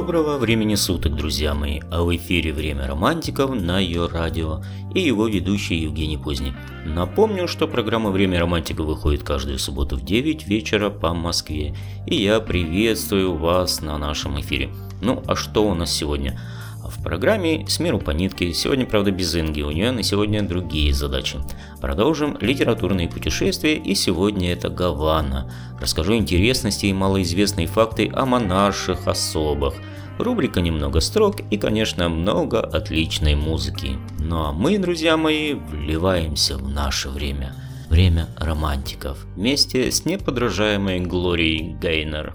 Доброго времени суток, друзья мои, а в эфире «Время романтиков» на ее радио и его ведущий Евгений Поздний. Напомню, что программа «Время романтиков» выходит каждую субботу в 9 вечера по Москве, и я приветствую вас на нашем эфире. Ну, а что у нас сегодня? В программе «С миру по нитке» сегодня, правда, без Инги, у нее на сегодня другие задачи. Продолжим литературные путешествия, и сегодня это Гавана. Расскажу интересности и малоизвестные факты о монарших особах. Рубрика «Немного строк» и, конечно, много отличной музыки. Ну а мы, друзья мои, вливаемся в наше время. Время романтиков. Вместе с неподражаемой Глорией Гейнер.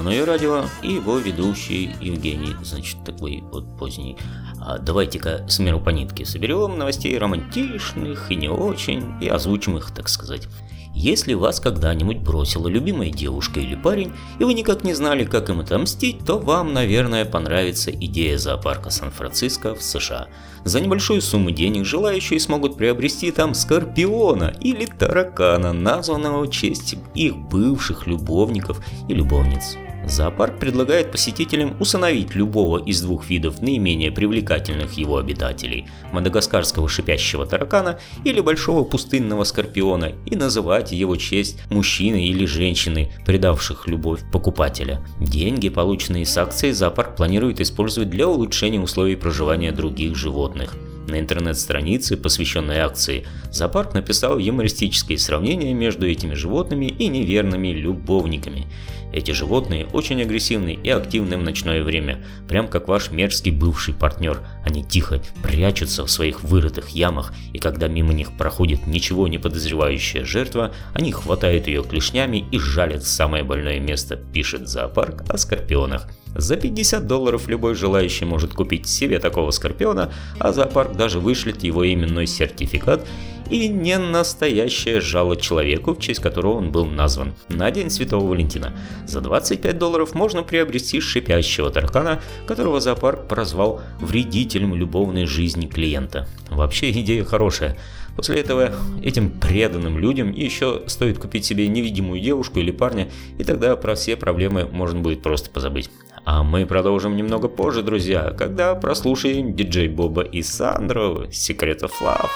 Ее радио и его ведущий Евгений, значит, такой вот поздний. А давайте-ка с миру по нитке соберем новостей романтичных и не очень, и озвучим их, так сказать. Если вас когда-нибудь бросила любимая девушка или парень, и вы никак не знали, как им отомстить, то вам, наверное, понравится идея зоопарка Сан-Франциско в США. За небольшую сумму денег желающие смогут приобрести там скорпиона или таракана, названного в честь их бывших любовников и любовниц. Зоопарк предлагает посетителям усыновить любого из двух видов наименее привлекательных его обитателей – мадагаскарского шипящего таракана или большого пустынного скорпиона и называть его честь мужчины или женщины, предавших любовь покупателя. Деньги, полученные с акции, зоопарк планирует использовать для улучшения условий проживания других животных. На интернет-странице, посвященной акции, зоопарк написал юмористическое сравнение между этими животными и неверными любовниками. Эти животные очень агрессивны и активны в ночное время, прям как ваш мерзкий бывший партнер. Они тихо прячутся в своих вырытых ямах, и когда мимо них проходит ничего не подозревающая жертва, они хватают ее клешнями и жалят самое больное место, пишет зоопарк о скорпионах. За 50 долларов любой желающий может купить себе такого скорпиона, а зоопарк даже вышлет его именной сертификат и не настоящее жало человеку, в честь которого он был назван, на День Святого Валентина. За 25 долларов можно приобрести шипящего таракана, которого зоопарк прозвал вредителем любовной жизни клиента. Вообще идея хорошая. После этого этим преданным людям еще стоит купить себе невидимую девушку или парня, и тогда про все проблемы можно будет просто позабыть. А мы продолжим немного позже, друзья, когда прослушаем диджей Боба и Сандру Secret of Love.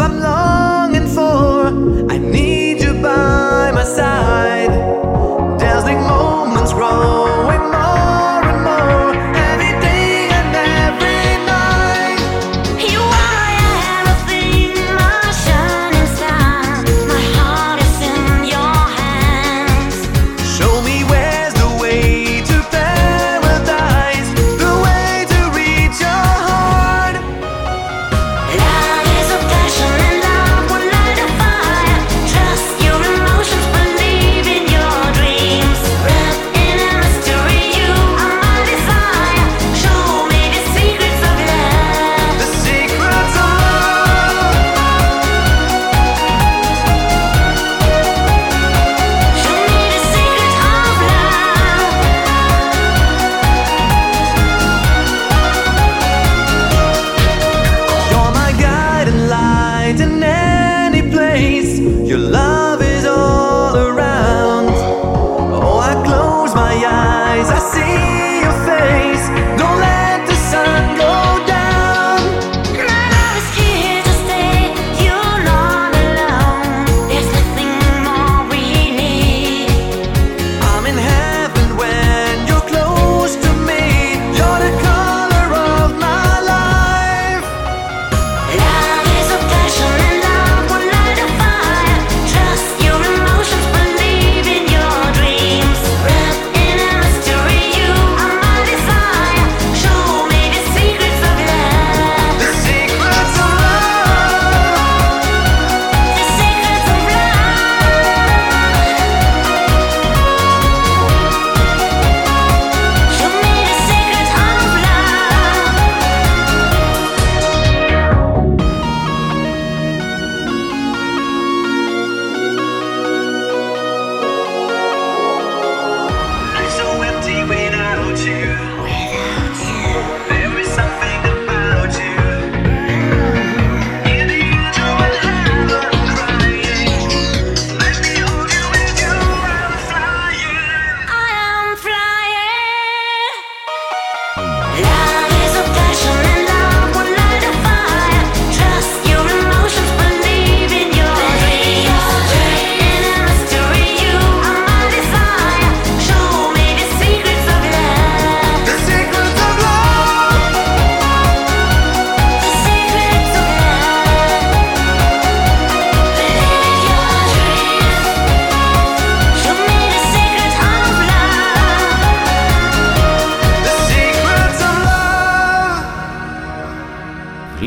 I'm longing for. I need you by my side.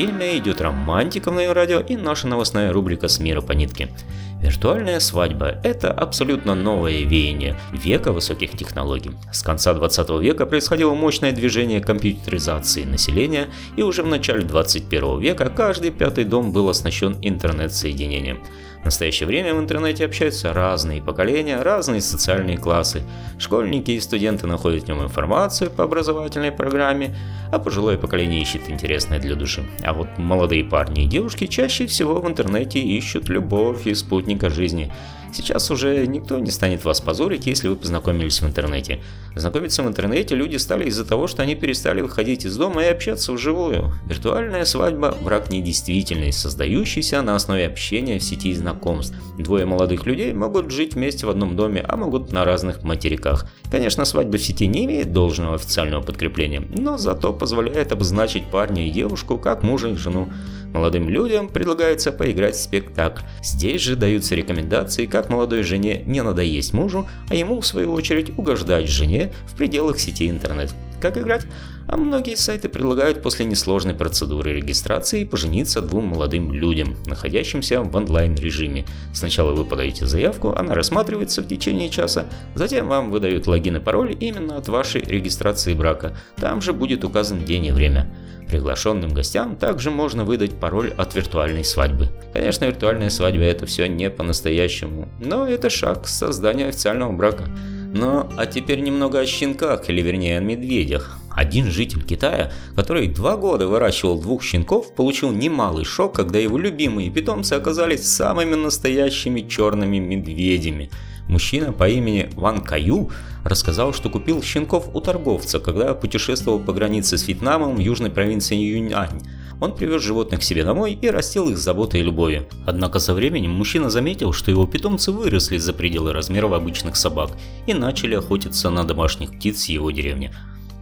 Время идет романтика моем радио и наша новостная рубрика «С мира по нитке». Виртуальная свадьба – это абсолютно новое веяние века высоких технологий. С конца 20 века происходило мощное движение компьютеризации населения, и уже в начале 21 века каждый пятый дом был оснащен интернет-соединением. В настоящее время в интернете общаются разные поколения, разные социальные классы. Школьники и студенты находят в нем информацию по образовательной программе, а пожилое поколение ищет интересное для души. А вот молодые парни и девушки чаще всего в интернете ищут любовь и спутника жизни. Сейчас уже никто не станет вас позорить, если вы познакомились в интернете. Знакомиться в интернете люди стали из-за того, что они перестали выходить из дома и общаться вживую. Виртуальная свадьба – брак недействительный, создающийся на основе общения в сети знакомств. Двое молодых людей могут жить вместе в одном доме, а могут на разных материках. Конечно, свадьба в сети не имеет должного официального подкрепления, но зато позволяет обозначить парня и девушку как мужа и жену. Молодым людям предлагается поиграть в спектакль. Здесь же даются рекомендации, как молодой жене не надоесть мужу, а ему, в свою очередь, угождать жене в пределах сети интернет. Как играть? А многие сайты предлагают после несложной процедуры регистрации пожениться двум молодым людям, находящимся в онлайн-режиме. Сначала вы подаете заявку, она рассматривается в течение часа, затем вам выдают логин и пароль именно от вашей регистрации брака. Там же будет указан день и время. Приглашенным гостям также можно выдать пароль от виртуальной свадьбы. Конечно, виртуальная свадьба это все не по-настоящему, но это шаг к созданию официального брака. Но а теперь немного о щенках, или вернее о медведях. Один житель Китая, который два года выращивал двух щенков, получил немалый шок, когда его любимые питомцы оказались самыми настоящими черными медведями. Мужчина по имени Ван Каю рассказал, что купил щенков у торговца, когда путешествовал по границе с Вьетнамом в южной провинции Юньань. Он привез животных к себе домой и растил их с заботой и любовью. Однако со временем мужчина заметил, что его питомцы выросли за пределы размеров обычных собак и начали охотиться на домашних птиц его деревни.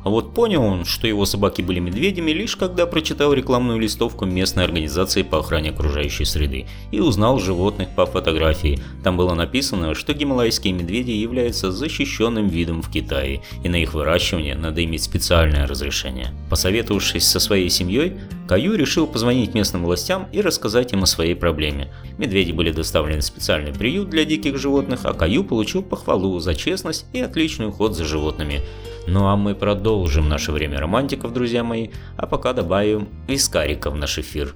А вот понял он, что его собаки были медведями, лишь когда прочитал рекламную листовку местной организации по охране окружающей среды и узнал животных по фотографии. Там было написано, что гималайские медведи являются защищенным видом в Китае, и на их выращивание надо иметь специальное разрешение. Посоветовавшись со своей семьей, Каю решил позвонить местным властям и рассказать им о своей проблеме. Медведи были доставлены в специальный приют для диких животных, а Каю получил похвалу за честность и отличный уход за животными. Ну а мы продолжим наше время романтиков, друзья мои, а пока добавим вискарика в наш эфир.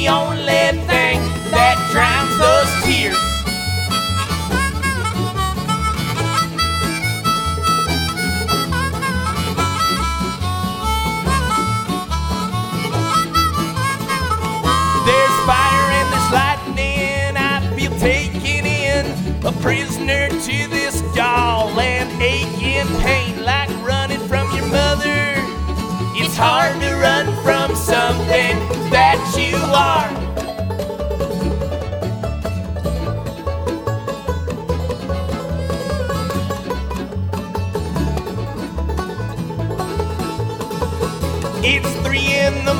The only thing that drowns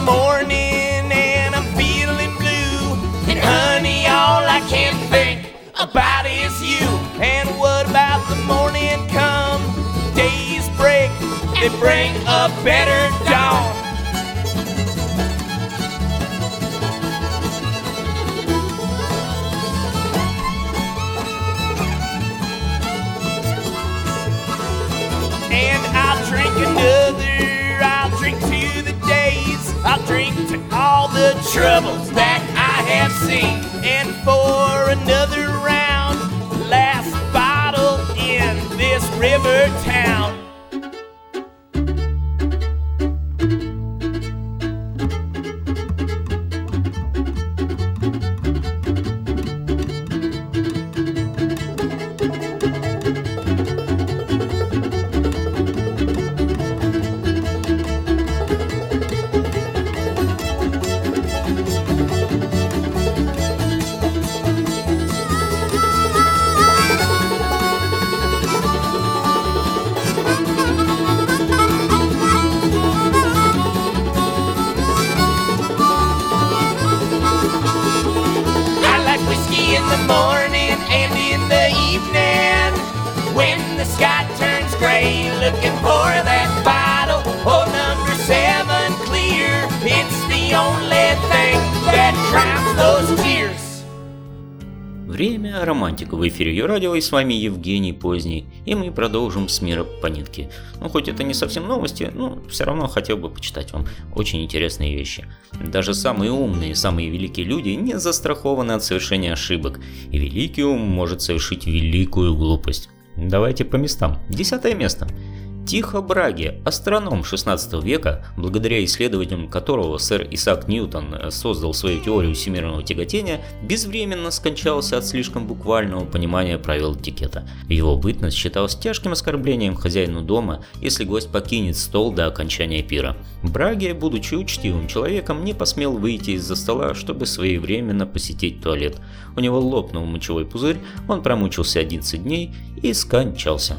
morning and I'm feeling blue. And honey, all I can think about is you. And what about the morning come? Days break, they bring a better dawn. All the troubles that I have seen. And for another round, last bottle in this river town. Романтика в эфире Ее радио и с вами Евгений Поздний. И мы продолжим с мира по нитке. Ну, хоть это не совсем новости, но все равно хотел бы почитать вам очень интересные вещи. Даже самые умные, самые великие люди не застрахованы от совершения ошибок. И великий ум может совершить великую глупость. Давайте по местам. Десятое место. Тихо Браги, астроном 16 века, благодаря исследованиям которого сэр Исаак Ньютон э, создал свою теорию всемирного тяготения, безвременно скончался от слишком буквального понимания правил этикета. Его бытность считалась тяжким оскорблением хозяину дома, если гость покинет стол до окончания пира. Браги, будучи учтивым человеком, не посмел выйти из-за стола, чтобы своевременно посетить туалет. У него лопнул мочевой пузырь, он промучился 11 дней и скончался.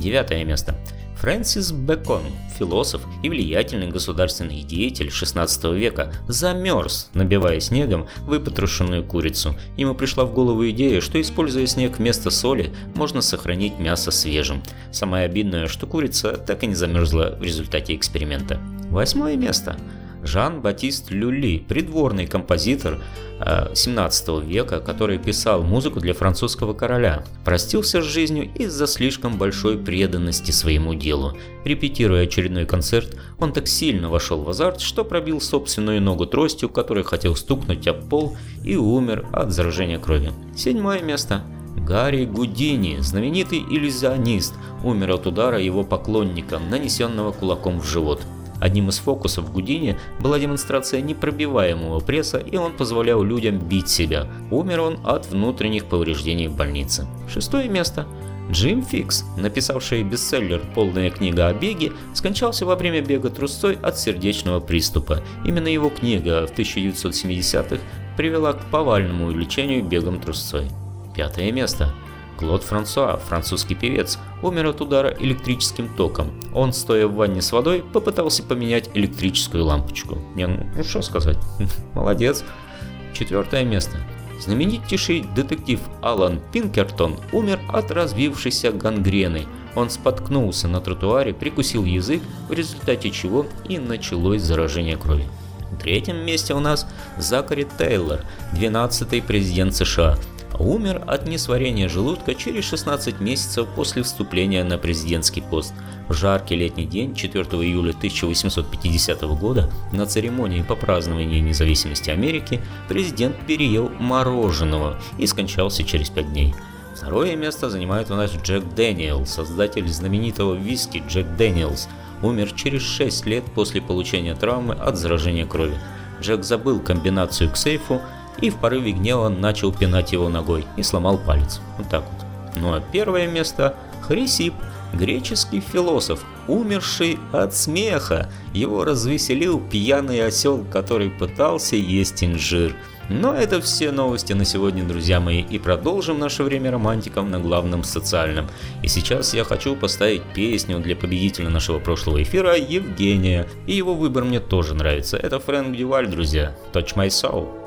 Девятое место. Фрэнсис Бэкон, философ и влиятельный государственный деятель 16 века, замерз, набивая снегом выпотрошенную курицу. Ему пришла в голову идея, что используя снег вместо соли, можно сохранить мясо свежим. Самое обидное, что курица так и не замерзла в результате эксперимента. Восьмое место. Жан-Батист Люли, придворный композитор э, 17 века, который писал музыку для французского короля, простился с жизнью из-за слишком большой преданности своему делу. Репетируя очередной концерт, он так сильно вошел в азарт, что пробил собственную ногу тростью, которой хотел стукнуть об пол, и умер от заражения крови. Седьмое место. Гарри Гудини, знаменитый иллюзионист, умер от удара его поклонника, нанесенного кулаком в живот. Одним из фокусов Гудини была демонстрация непробиваемого пресса, и он позволял людям бить себя. Умер он от внутренних повреждений в больнице. Шестое место. Джим Фикс, написавший бестселлер «Полная книга о беге», скончался во время бега трусцой от сердечного приступа. Именно его книга в 1970-х привела к повальному увлечению бегом трусцой. Пятое место. Клод Франсуа, французский певец, умер от удара электрическим током. Он, стоя в ванне с водой, попытался поменять электрическую лампочку. Не, ну, ну что сказать, молодец. Четвертое место. Знаменитейший детектив Алан Пинкертон умер от разбившейся гангрены. Он споткнулся на тротуаре, прикусил язык, в результате чего и началось заражение крови. На третьем месте у нас Закари Тейлор, 12-й президент США умер от несварения желудка через 16 месяцев после вступления на президентский пост. В жаркий летний день 4 июля 1850 года на церемонии по празднованию независимости Америки президент переел мороженого и скончался через 5 дней. Второе место занимает у нас Джек Дэниел, создатель знаменитого виски Джек Дэниелс, умер через 6 лет после получения травмы от заражения крови. Джек забыл комбинацию к сейфу и в порыве гнева начал пинать его ногой и сломал палец. Вот так вот. Ну а первое место – Хрисип, греческий философ, умерший от смеха. Его развеселил пьяный осел, который пытался есть инжир. Но это все новости на сегодня, друзья мои, и продолжим наше время романтиков на главном социальном. И сейчас я хочу поставить песню для победителя нашего прошлого эфира Евгения. И его выбор мне тоже нравится. Это Фрэнк Дюваль, друзья. Touch My Soul.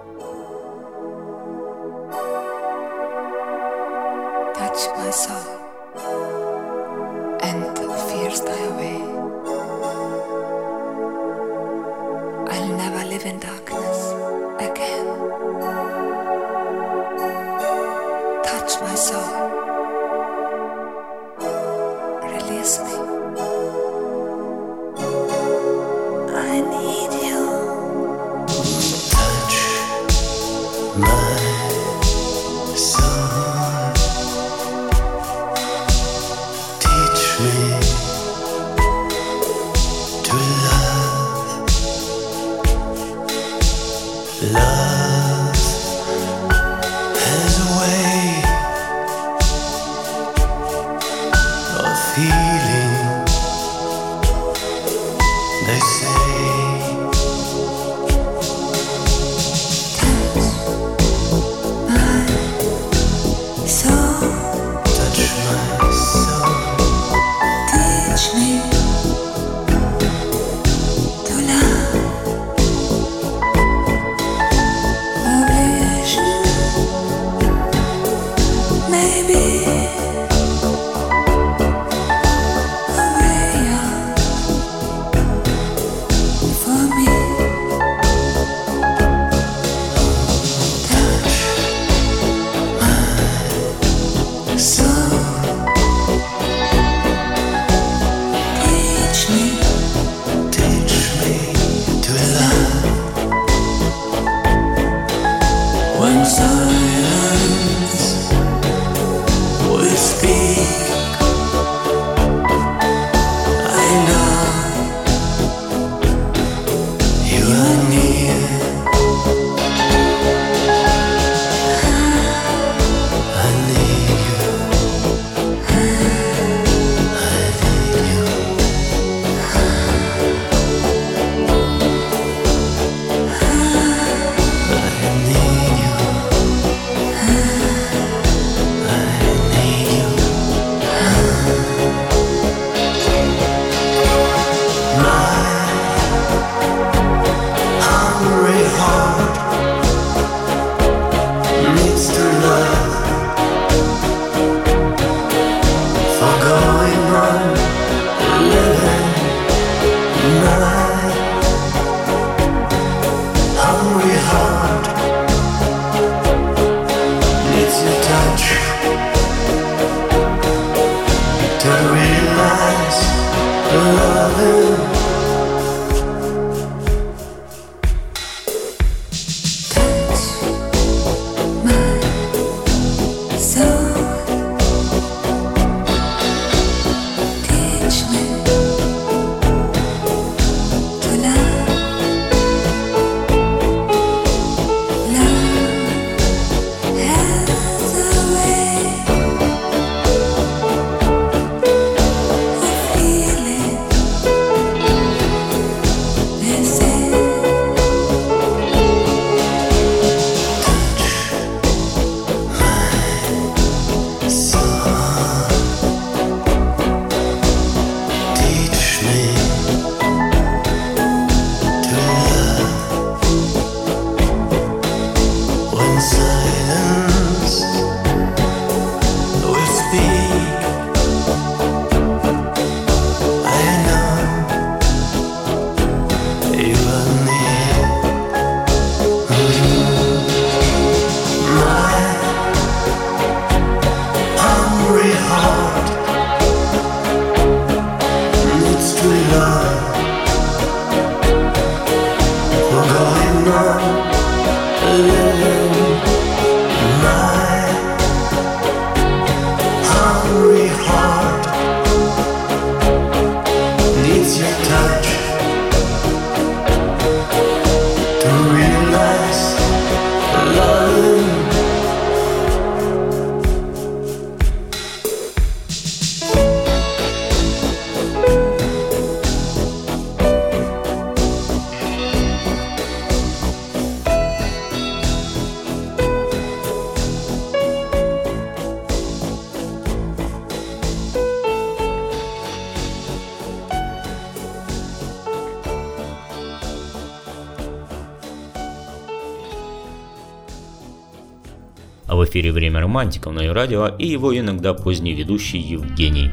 Романтиков» на радио и его иногда поздний ведущий Евгений.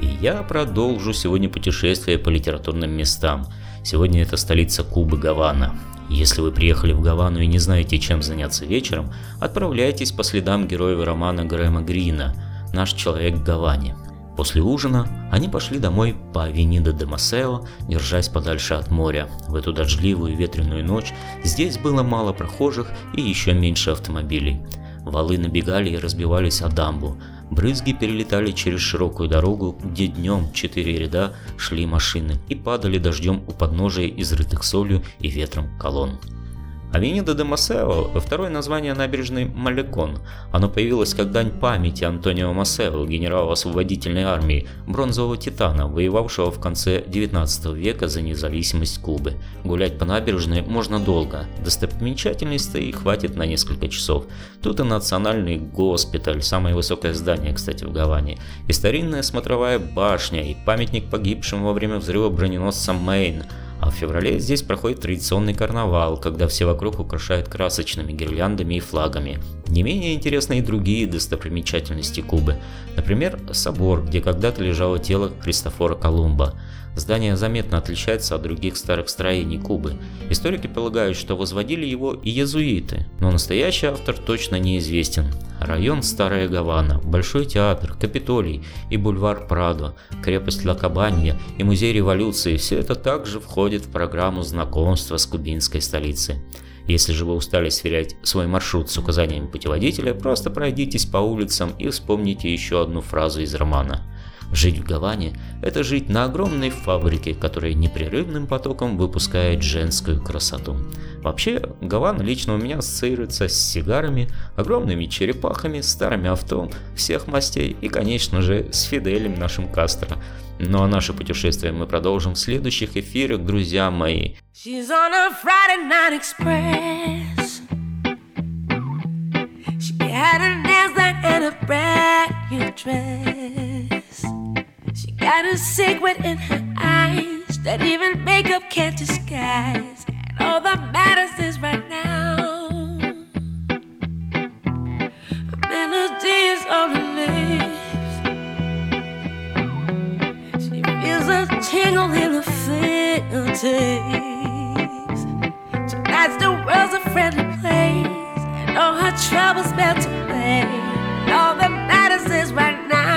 И я продолжу сегодня путешествие по литературным местам. Сегодня это столица Кубы Гавана. Если вы приехали в Гавану и не знаете, чем заняться вечером, отправляйтесь по следам героев романа Грэма Грина «Наш человек в Гаване». После ужина они пошли домой по Авенида де Масео, держась подальше от моря. В эту дождливую ветреную ночь здесь было мало прохожих и еще меньше автомобилей. Валы набегали и разбивались о дамбу. Брызги перелетали через широкую дорогу, где днем четыре ряда шли машины и падали дождем у подножия изрытых солью и ветром колонн. Авенида де Масео – второе название набережной Малекон. Оно появилось как дань памяти Антонио Масео, генерала освободительной армии, бронзового титана, воевавшего в конце 19 века за независимость Кубы. Гулять по набережной можно долго, достопримечательностей хватит на несколько часов. Тут и национальный госпиталь, самое высокое здание, кстати, в Гаване, и старинная смотровая башня, и памятник погибшим во время взрыва броненосца Мейн – а в феврале здесь проходит традиционный карнавал, когда все вокруг украшают красочными гирляндами и флагами. Не менее интересны и другие достопримечательности Кубы. Например, собор, где когда-то лежало тело Христофора Колумба. Здание заметно отличается от других старых строений Кубы. Историки полагают, что возводили его и езуиты, но настоящий автор точно неизвестен. Район Старая Гавана, Большой театр, Капитолий и бульвар Прадо, крепость Ла Кабанья и музей революции – все это также входит в программу знакомства с кубинской столицей. Если же вы устали сверять свой маршрут с указаниями путеводителя, просто пройдитесь по улицам и вспомните еще одну фразу из романа – Жить в Гаване – это жить на огромной фабрике, которая непрерывным потоком выпускает женскую красоту. Вообще, Гавана лично у меня ассоциируется с сигарами, огромными черепахами, старыми авто всех мастей и, конечно же, с Фиделем нашим Кастро. Ну а наше путешествие мы продолжим в следующих эфирах, друзья мои. She's on a Friday night express. She had her nails done and a brand new dress. Got a secret in her eyes that even makeup can't disguise. And all that matters is right now. A melody is on her lips. She feels a tingle in her fingertips. Tonight's the world's a friendly place, and all her troubles melt away. And all that matters is right now.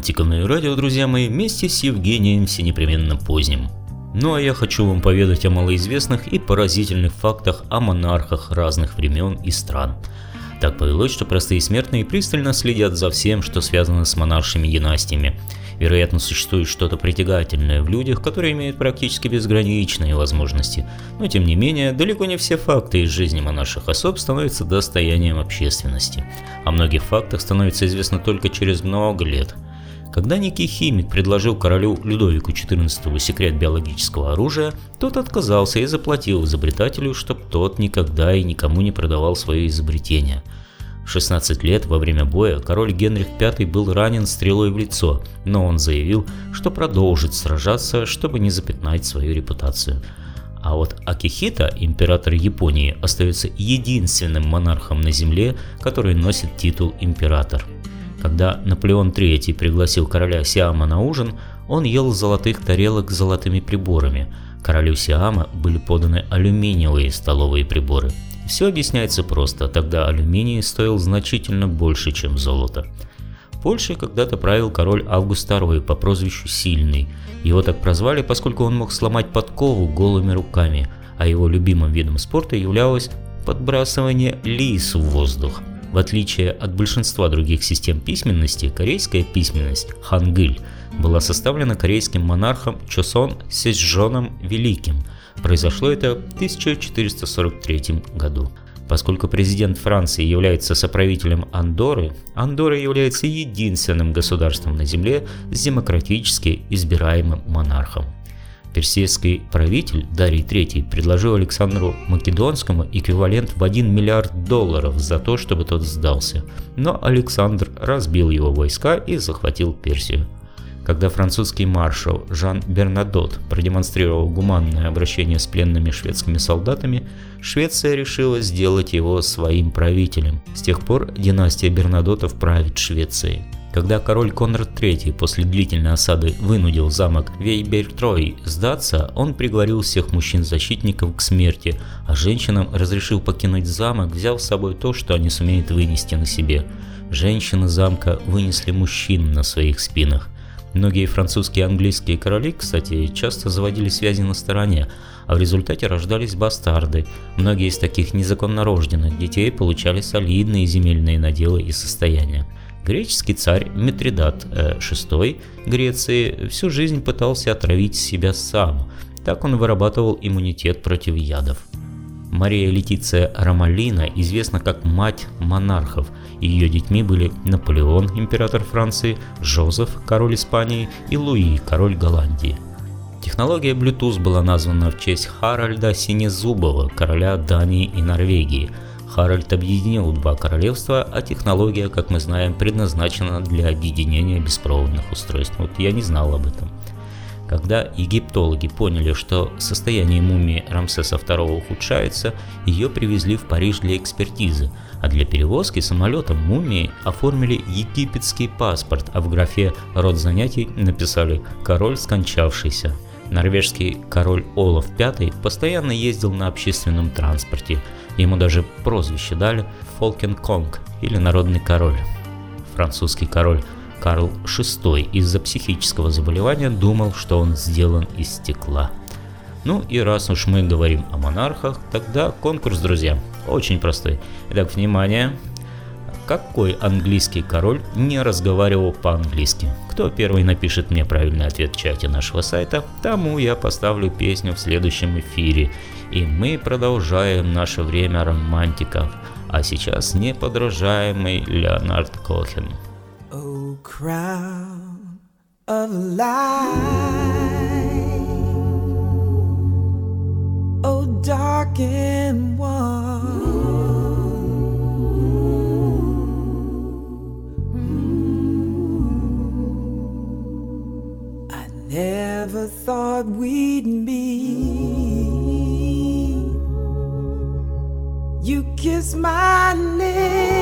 На радио, друзья мои, вместе с Евгением всенепременно поздним. Ну а я хочу вам поведать о малоизвестных и поразительных фактах о монархах разных времен и стран. Так повелось, что простые смертные пристально следят за всем, что связано с монаршими династиями. Вероятно, существует что-то притягательное в людях, которые имеют практически безграничные возможности. Но тем не менее, далеко не все факты из жизни монарших особ становятся достоянием общественности. О многих фактах становится известно только через много лет. Когда некий химик предложил королю Людовику XIV секрет биологического оружия, тот отказался и заплатил изобретателю, чтобы тот никогда и никому не продавал свое изобретение – в 16 лет во время боя король Генрих V был ранен стрелой в лицо, но он заявил, что продолжит сражаться, чтобы не запятнать свою репутацию. А вот Акихита, император Японии, остается единственным монархом на земле, который носит титул император. Когда Наполеон III пригласил короля Сиама на ужин, он ел золотых тарелок с золотыми приборами. Королю Сиама были поданы алюминиевые столовые приборы – все объясняется просто, тогда алюминий стоил значительно больше, чем золото. Польшей когда-то правил король Август II по прозвищу Сильный. Его так прозвали, поскольку он мог сломать подкову голыми руками, а его любимым видом спорта являлось подбрасывание лис в воздух. В отличие от большинства других систем письменности, корейская письменность хангыль была составлена корейским монархом Чосон Сесджоном Великим – Произошло это в 1443 году. Поскольку президент Франции является соправителем Андоры, Андора является единственным государством на Земле с демократически избираемым монархом. Персидский правитель Дарий III предложил Александру Македонскому эквивалент в 1 миллиард долларов за то, чтобы тот сдался, но Александр разбил его войска и захватил Персию. Когда французский маршал Жан Бернадот продемонстрировал гуманное обращение с пленными шведскими солдатами, Швеция решила сделать его своим правителем. С тех пор династия Бернадотов правит Швецией. Когда король Конрад III после длительной осады вынудил замок Вейбертрой сдаться, он приговорил всех мужчин-защитников к смерти, а женщинам разрешил покинуть замок, взяв с собой то, что они сумеют вынести на себе. Женщины замка вынесли мужчин на своих спинах – Многие французские и английские короли, кстати, часто заводили связи на стороне, а в результате рождались бастарды. Многие из таких незаконно рожденных детей получали солидные земельные наделы и состояния. Греческий царь Митридат VI Греции всю жизнь пытался отравить себя сам. Так он вырабатывал иммунитет против ядов. Мария Летиция Ромалина известна как мать монархов. Ее детьми были Наполеон, император Франции, Жозеф, король Испании и Луи, король Голландии. Технология Bluetooth была названа в честь Харальда Синезубова, короля Дании и Норвегии. Харальд объединил два королевства, а технология, как мы знаем, предназначена для объединения беспроводных устройств. Вот я не знал об этом. Когда египтологи поняли, что состояние мумии Рамсеса II ухудшается, ее привезли в Париж для экспертизы, а для перевозки самолетом мумии оформили египетский паспорт, а в графе «род занятий» написали «король скончавшийся». Норвежский король Олаф V постоянно ездил на общественном транспорте, ему даже прозвище дали «Фолкен Конг» или «Народный король». Французский король Карл VI из-за психического заболевания думал, что он сделан из стекла. Ну и раз уж мы говорим о монархах, тогда конкурс, друзья, очень простой. Итак, внимание, какой английский король не разговаривал по-английски? Кто первый напишет мне правильный ответ в чате нашего сайта, тому я поставлю песню в следующем эфире. И мы продолжаем наше время романтиков. А сейчас неподражаемый Леонард Кохен. Oh. Thought we'd meet. You kiss my lips.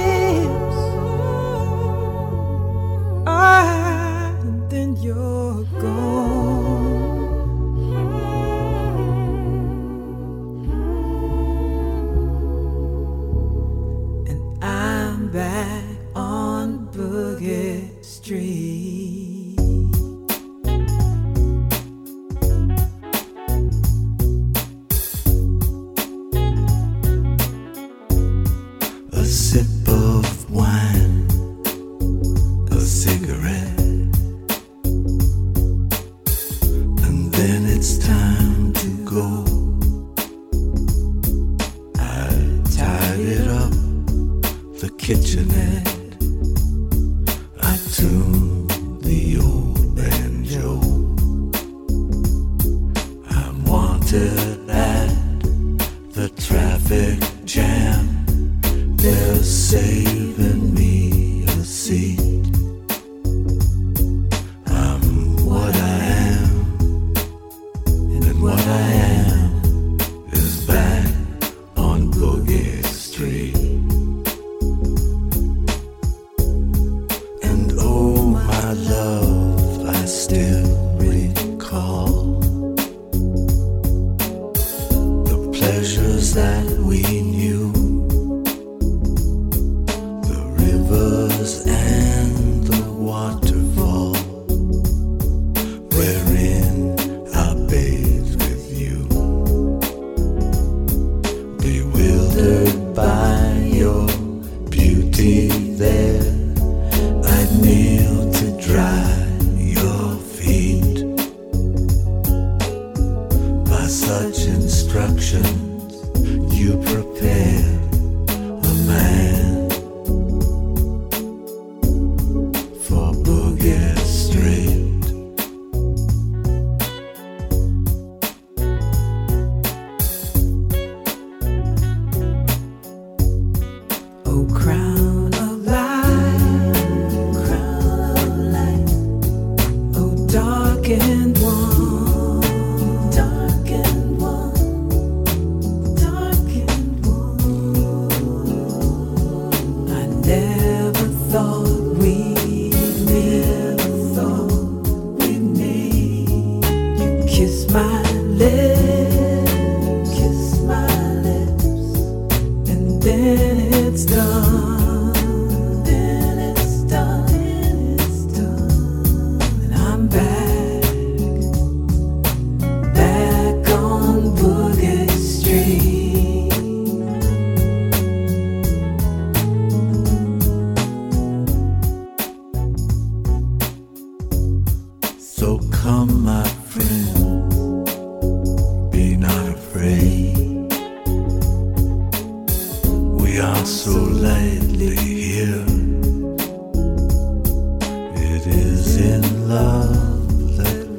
and the water.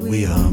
we are.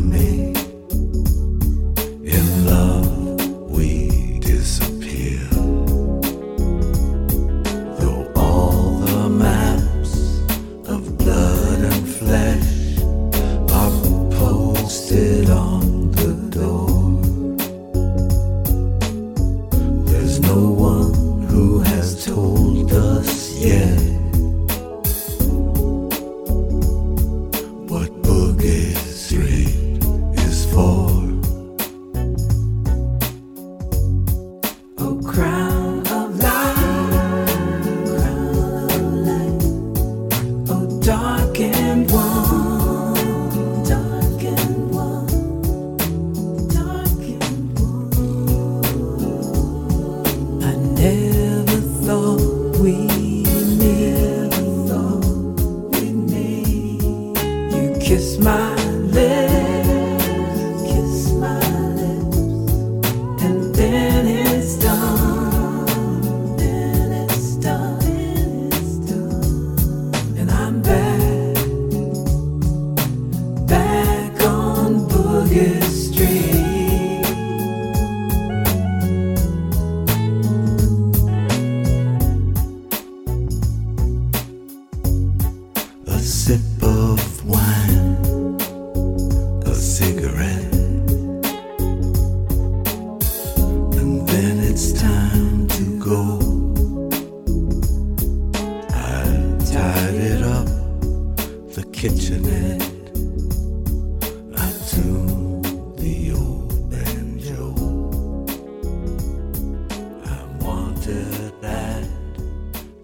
after that,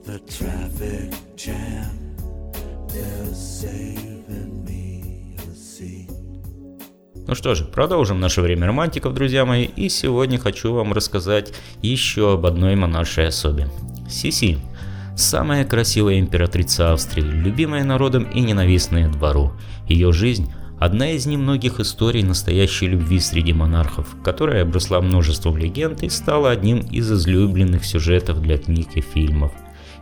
the traffic jam, they're saving me a seat. Ну что же, продолжим наше время романтиков, друзья мои, и сегодня хочу вам рассказать еще об одной монаршей особе. Сиси. Самая красивая императрица Австрии, любимая народом и ненавистная двору. Ее жизнь одна из немногих историй настоящей любви среди монархов, которая обросла множеством легенд и стала одним из излюбленных сюжетов для книг и фильмов.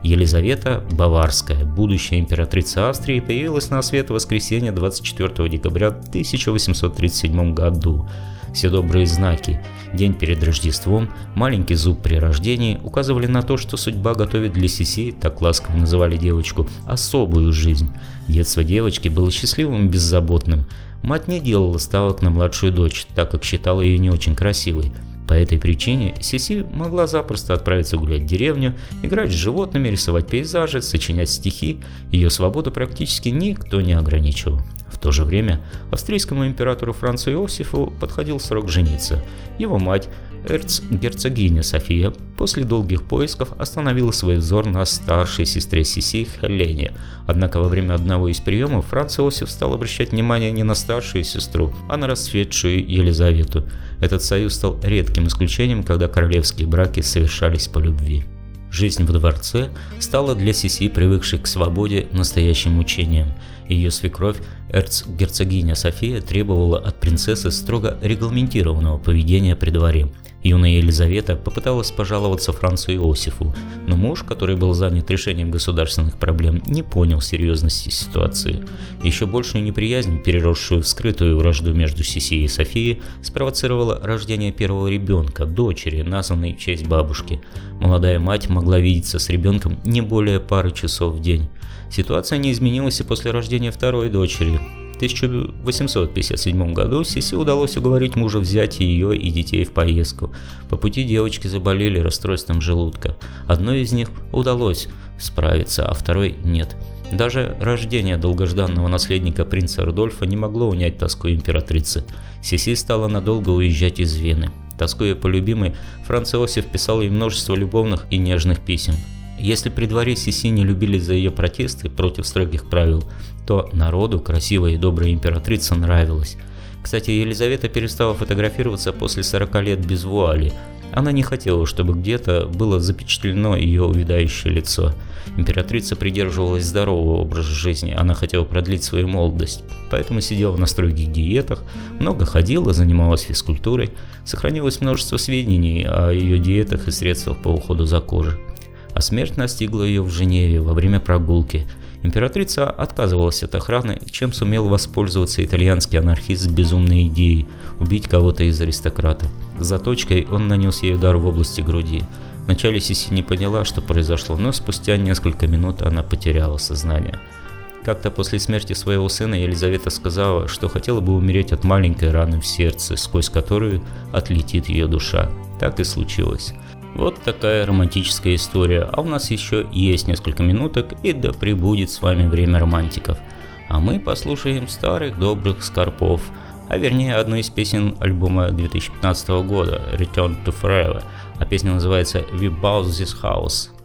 Елизавета Баварская, будущая императрица Австрии, появилась на свет в воскресенье 24 декабря 1837 году. Все добрые знаки, день перед Рождеством, маленький зуб при рождении указывали на то, что судьба готовит для Сиси, так ласково называли девочку, особую жизнь. Детство девочки было счастливым и беззаботным. Мать не делала ставок на младшую дочь, так как считала ее не очень красивой. По этой причине Сиси могла запросто отправиться гулять в деревню, играть с животными, рисовать пейзажи, сочинять стихи. Ее свободу практически никто не ограничивал. В то же время австрийскому императору Францу Иосифу подходил срок жениться. Его мать, эрцгерцогиня София, после долгих поисков остановила свой взор на старшей сестре Сиси Хелене. Однако во время одного из приемов Франц Иосиф стал обращать внимание не на старшую сестру, а на расцветшую Елизавету. Этот союз стал редким исключением, когда королевские браки совершались по любви. Жизнь в дворце стала для Сиси, привыкшей к свободе, настоящим мучением. Ее свекровь, эрцгерцогиня София, требовала от принцессы строго регламентированного поведения при дворе. Юная Елизавета попыталась пожаловаться Францу Иосифу, но муж, который был занят решением государственных проблем, не понял серьезности ситуации. Еще большую неприязнь, переросшую в скрытую вражду между Сиси и Софией, спровоцировало рождение первого ребенка, дочери, названной в честь бабушки. Молодая мать могла видеться с ребенком не более пары часов в день. Ситуация не изменилась и после рождения второй дочери. В 1857 году Сиси удалось уговорить мужа взять ее и детей в поездку. По пути девочки заболели расстройством желудка. Одной из них удалось справиться, а второй нет. Даже рождение долгожданного наследника принца Рудольфа не могло унять тоску императрицы. Сиси стала надолго уезжать из Вены. Тоскуя по любимой, Франц Иосиф писал ей множество любовных и нежных писем. Если при дворе Сиси не любили за ее протесты против строгих правил, то народу красивая и добрая императрица нравилась. Кстати, Елизавета перестала фотографироваться после 40 лет без вуали. Она не хотела, чтобы где-то было запечатлено ее увядающее лицо. Императрица придерживалась здорового образа жизни, она хотела продлить свою молодость, поэтому сидела на строгих диетах, много ходила, занималась физкультурой, сохранилось множество сведений о ее диетах и средствах по уходу за кожей а смерть настигла ее в Женеве во время прогулки. Императрица отказывалась от охраны, чем сумел воспользоваться итальянский анархист с безумной идеей убить кого-то из аристократов. Заточкой он нанес ей удар в области груди. Вначале Сиси не поняла, что произошло, но спустя несколько минут она потеряла сознание. Как-то после смерти своего сына Елизавета сказала, что хотела бы умереть от маленькой раны в сердце, сквозь которую отлетит ее душа. Так и случилось. Вот такая романтическая история, а у нас еще есть несколько минуток и да прибудет с вами время романтиков. А мы послушаем старых добрых скорпов, а вернее одну из песен альбома 2015 года Return to Forever, а песня называется We Bought This House.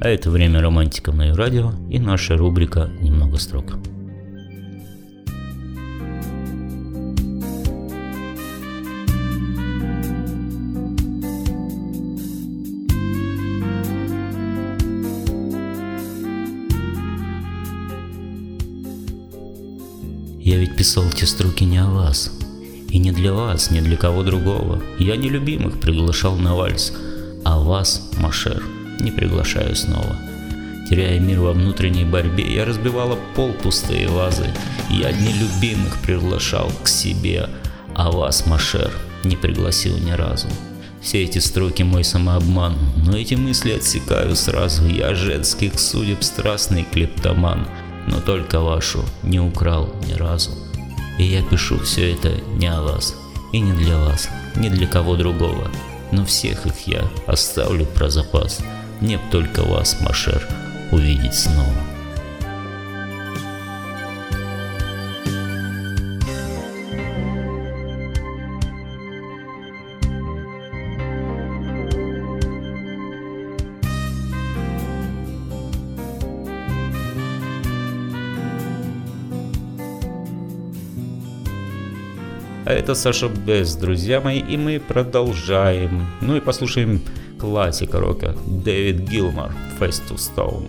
А это время романтиков на радио и наша рубрика «Немного строк». Я ведь писал те строки не о вас. И не для вас, не для кого другого. Я не любимых приглашал на вальс, а вас, Машер, не приглашаю снова. Теряя мир во внутренней борьбе, я разбивала пол пустые вазы. Я нелюбимых приглашал к себе, а вас, Машер, не пригласил ни разу. Все эти строки мой самообман, но эти мысли отсекаю сразу. Я женских судеб страстный клептоман, но только вашу не украл ни разу. И я пишу все это не о вас, и не для вас, не для кого другого. Но всех их я оставлю про запас. Мне б только вас, Машер, увидеть снова. А это Саша Бес, друзья мои, и мы продолжаем. Ну и послушаем классика рока Дэвид Гилмор «Face to Stone».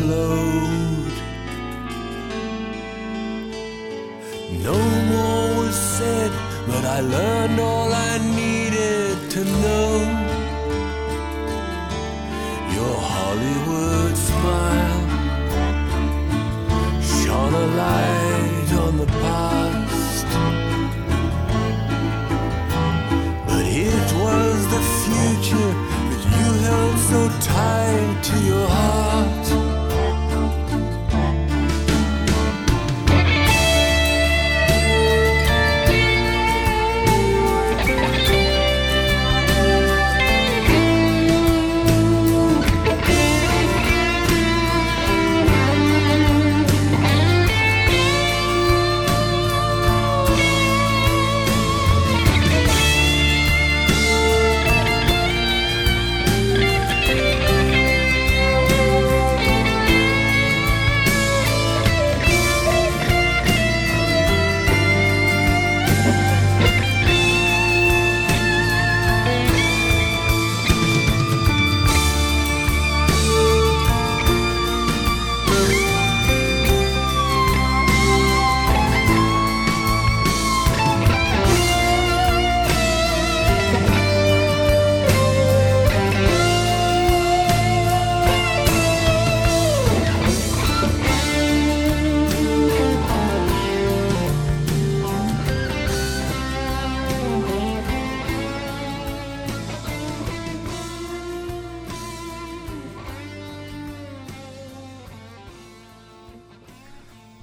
Overflowed. No more was said, but I learned all I needed to know. Your Hollywood smile shone a light on the past. But it was the future that you held so tight to your heart.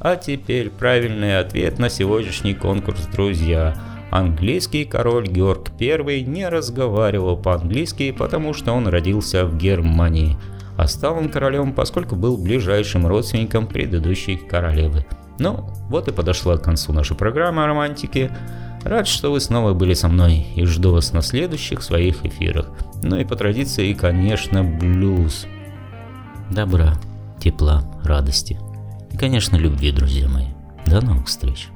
А теперь правильный ответ на сегодняшний конкурс, друзья. Английский король Георг I не разговаривал по-английски, потому что он родился в Германии. А стал он королем, поскольку был ближайшим родственником предыдущей королевы. Ну, вот и подошла к концу наша программа о романтике. Рад, что вы снова были со мной и жду вас на следующих своих эфирах. Ну и по традиции, конечно, блюз. Добра, тепла, радости и, конечно, любви, друзья мои. До новых встреч!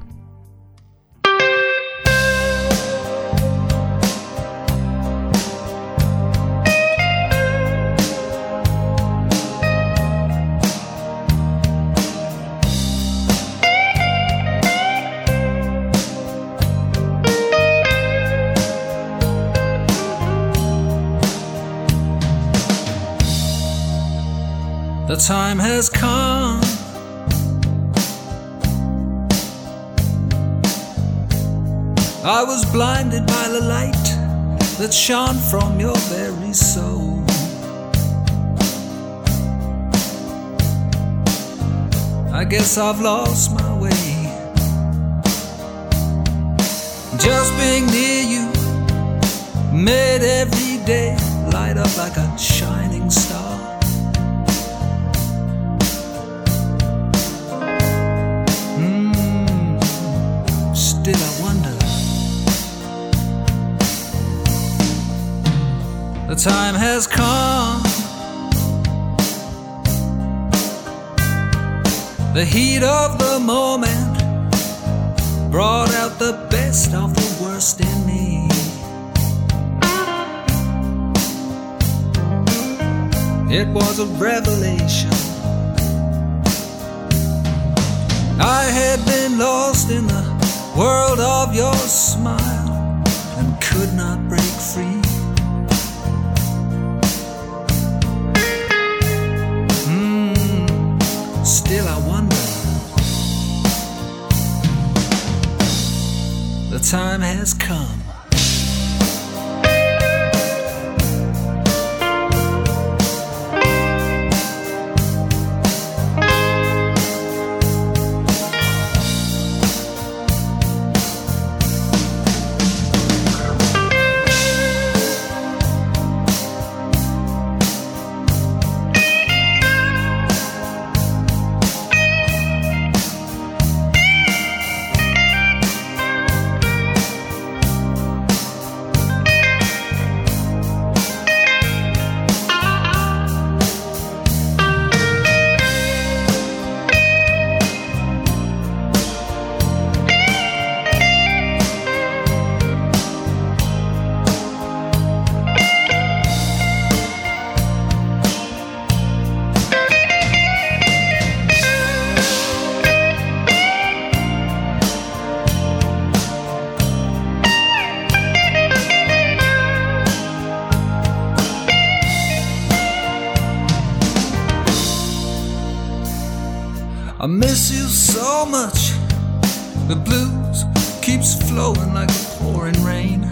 The time has come. I was blinded by the light that shone from your very soul. I guess I've lost my way. Just being near you made every day light up like a shining star. Time has come. The heat of the moment brought out the best of the worst in me. It was a revelation. I had been lost in the world of your smile time has come. I miss you so much. The blues keeps flowing like a pouring rain.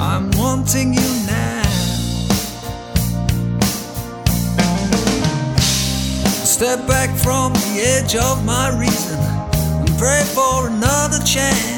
I'm wanting you now. Step back from the edge of my reason and pray for another chance.